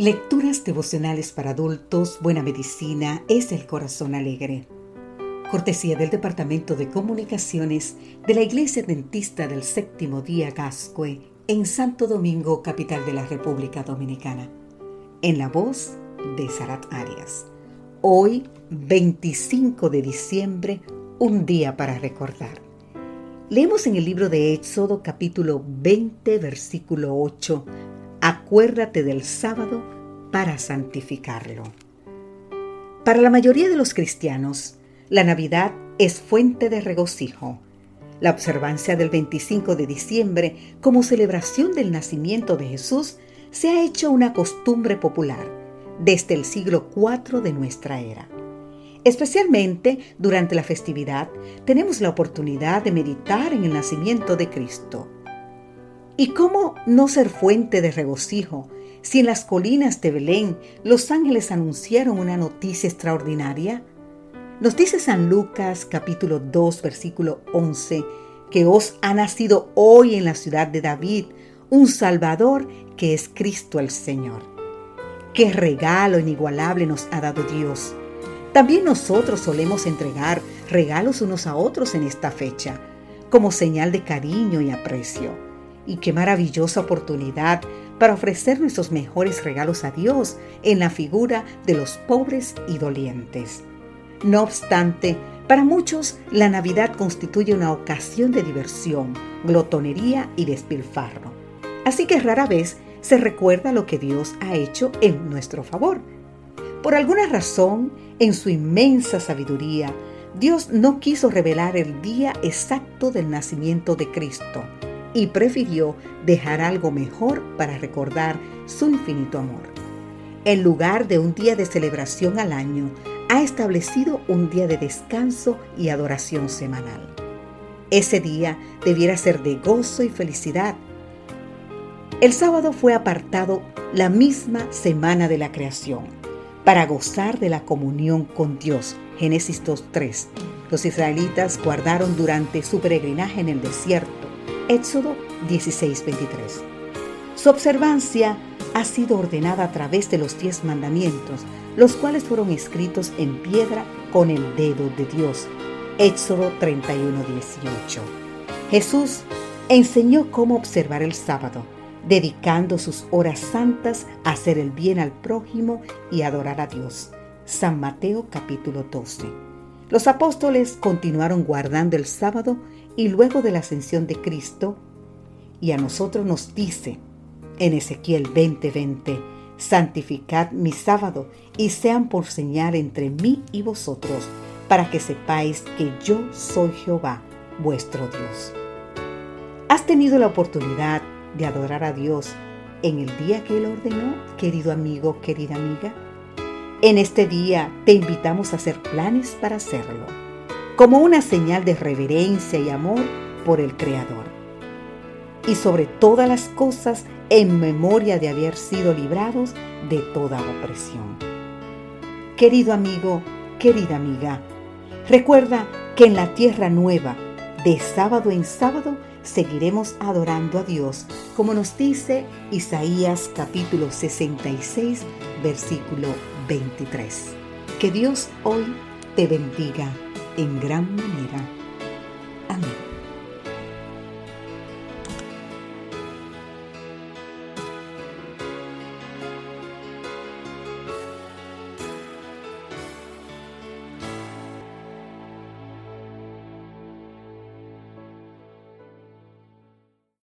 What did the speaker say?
Lecturas devocionales para adultos, Buena Medicina es el Corazón Alegre. Cortesía del Departamento de Comunicaciones de la Iglesia Dentista del Séptimo Día Gascue en Santo Domingo, capital de la República Dominicana. En la voz de Sarat Arias. Hoy, 25 de diciembre, un día para recordar. Leemos en el libro de Éxodo capítulo 20, versículo 8 acuérdate del sábado para santificarlo. Para la mayoría de los cristianos, la Navidad es fuente de regocijo. La observancia del 25 de diciembre como celebración del nacimiento de Jesús se ha hecho una costumbre popular desde el siglo IV de nuestra era. Especialmente durante la festividad tenemos la oportunidad de meditar en el nacimiento de Cristo ¿Y cómo no ser fuente de regocijo si en las colinas de Belén los ángeles anunciaron una noticia extraordinaria? Nos dice San Lucas capítulo 2 versículo 11 que os ha nacido hoy en la ciudad de David un Salvador que es Cristo el Señor. Qué regalo inigualable nos ha dado Dios. También nosotros solemos entregar regalos unos a otros en esta fecha, como señal de cariño y aprecio. Y qué maravillosa oportunidad para ofrecer nuestros mejores regalos a Dios en la figura de los pobres y dolientes. No obstante, para muchos la Navidad constituye una ocasión de diversión, glotonería y despilfarro. Así que rara vez se recuerda lo que Dios ha hecho en nuestro favor. Por alguna razón, en su inmensa sabiduría, Dios no quiso revelar el día exacto del nacimiento de Cristo y prefirió dejar algo mejor para recordar su infinito amor. En lugar de un día de celebración al año, ha establecido un día de descanso y adoración semanal. Ese día debiera ser de gozo y felicidad. El sábado fue apartado la misma semana de la creación para gozar de la comunión con Dios. Génesis 2.3. Los israelitas guardaron durante su peregrinaje en el desierto Éxodo 16:23. Su observancia ha sido ordenada a través de los diez mandamientos, los cuales fueron escritos en piedra con el dedo de Dios. Éxodo 31:18. Jesús enseñó cómo observar el sábado, dedicando sus horas santas a hacer el bien al prójimo y adorar a Dios. San Mateo capítulo 12. Los apóstoles continuaron guardando el sábado y luego de la ascensión de Cristo, y a nosotros nos dice en Ezequiel 20:20, santificad mi sábado y sean por señal entre mí y vosotros, para que sepáis que yo soy Jehová, vuestro Dios. ¿Has tenido la oportunidad de adorar a Dios en el día que Él ordenó, querido amigo, querida amiga? En este día te invitamos a hacer planes para hacerlo como una señal de reverencia y amor por el Creador. Y sobre todas las cosas, en memoria de haber sido librados de toda opresión. Querido amigo, querida amiga, recuerda que en la tierra nueva, de sábado en sábado, seguiremos adorando a Dios, como nos dice Isaías capítulo 66, versículo 23. Que Dios hoy te bendiga en gran manera. Amén.